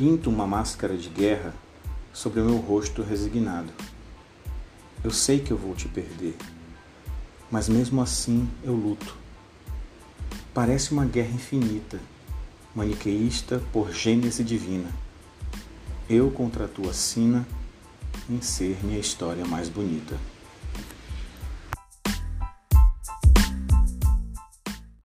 Pinto uma máscara de guerra sobre o meu rosto resignado. Eu sei que eu vou te perder, mas mesmo assim eu luto. Parece uma guerra infinita, maniqueísta por gênese divina. Eu contra a tua sina em ser minha história mais bonita.